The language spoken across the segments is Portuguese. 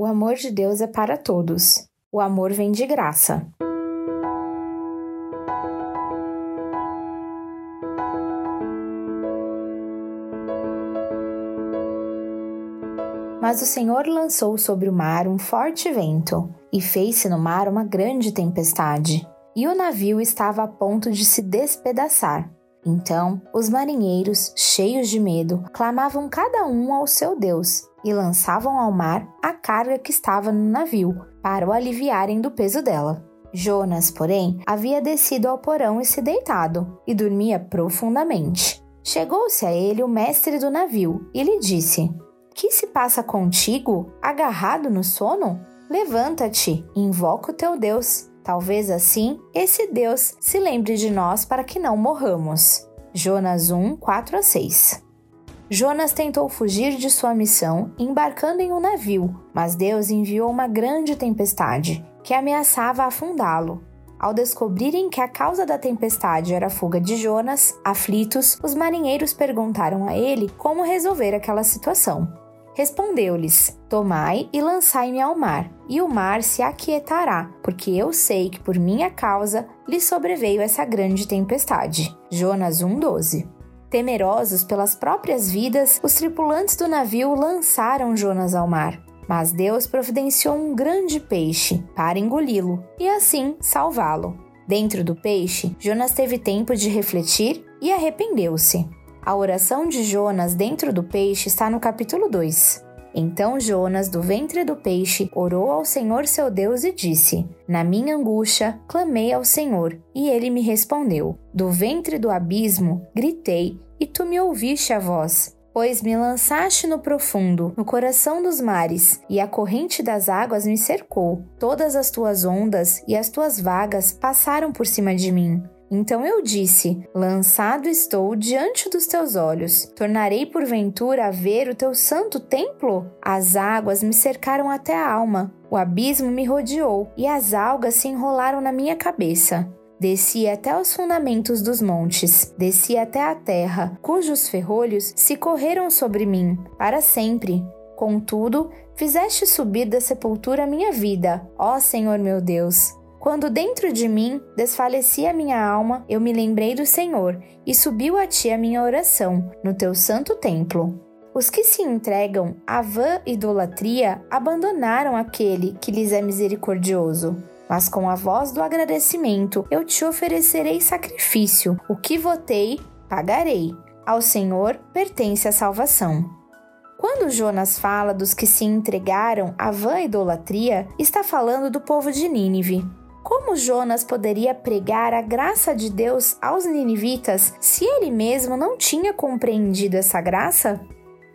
O amor de Deus é para todos. O amor vem de graça. Mas o Senhor lançou sobre o mar um forte vento, e fez-se no mar uma grande tempestade, e o navio estava a ponto de se despedaçar. Então os marinheiros, cheios de medo, clamavam cada um ao seu Deus e lançavam ao mar a carga que estava no navio, para o aliviarem do peso dela. Jonas, porém, havia descido ao porão e se deitado, e dormia profundamente. Chegou-se a ele o mestre do navio e lhe disse: Que se passa contigo, agarrado no sono? Levanta-te, invoca o teu Deus. Talvez assim esse Deus se lembre de nós para que não morramos. Jonas 1, 4 a 6. Jonas tentou fugir de sua missão embarcando em um navio, mas Deus enviou uma grande tempestade que ameaçava afundá-lo. Ao descobrirem que a causa da tempestade era a fuga de Jonas, aflitos, os marinheiros perguntaram a ele como resolver aquela situação. Respondeu-lhes: Tomai e lançai-me ao mar, e o mar se aquietará, porque eu sei que por minha causa lhe sobreveio essa grande tempestade. Jonas 1:12. Temerosos pelas próprias vidas, os tripulantes do navio lançaram Jonas ao mar. Mas Deus providenciou um grande peixe para engoli-lo e assim salvá-lo. Dentro do peixe, Jonas teve tempo de refletir e arrependeu-se. A oração de Jonas dentro do peixe está no capítulo 2. Então Jonas, do ventre do peixe, orou ao Senhor seu Deus e disse: Na minha angústia, clamei ao Senhor, e ele me respondeu. Do ventre do abismo, gritei, e tu me ouviste a voz. Pois me lançaste no profundo, no coração dos mares, e a corrente das águas me cercou. Todas as tuas ondas e as tuas vagas passaram por cima de mim. Então eu disse: Lançado estou diante dos teus olhos. Tornarei porventura a ver o teu santo templo? As águas me cercaram até a alma, o abismo me rodeou, e as algas se enrolaram na minha cabeça. Desci até os fundamentos dos montes, desci até a terra, cujos ferrolhos se correram sobre mim, para sempre. Contudo, fizeste subir da sepultura minha vida, ó Senhor meu Deus. Quando dentro de mim desfalecia minha alma, eu me lembrei do Senhor e subiu a ti a minha oração no teu santo templo. Os que se entregam à vã idolatria abandonaram aquele que lhes é misericordioso. Mas com a voz do agradecimento eu te oferecerei sacrifício, o que votei, pagarei. Ao Senhor pertence a salvação. Quando Jonas fala dos que se entregaram à vã idolatria, está falando do povo de Nínive. Como Jonas poderia pregar a graça de Deus aos ninivitas se ele mesmo não tinha compreendido essa graça?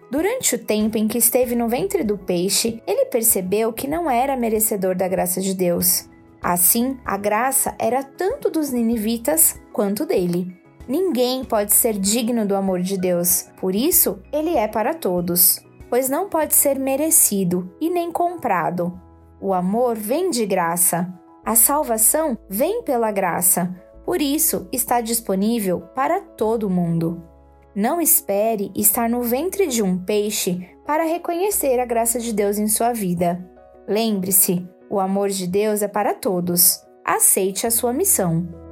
Durante o tempo em que esteve no ventre do peixe, ele percebeu que não era merecedor da graça de Deus. Assim, a graça era tanto dos ninivitas quanto dele. Ninguém pode ser digno do amor de Deus, por isso ele é para todos, pois não pode ser merecido e nem comprado. O amor vem de graça, a salvação vem pela graça, por isso está disponível para todo mundo. Não espere estar no ventre de um peixe para reconhecer a graça de Deus em sua vida. Lembre-se, o amor de Deus é para todos. Aceite a sua missão.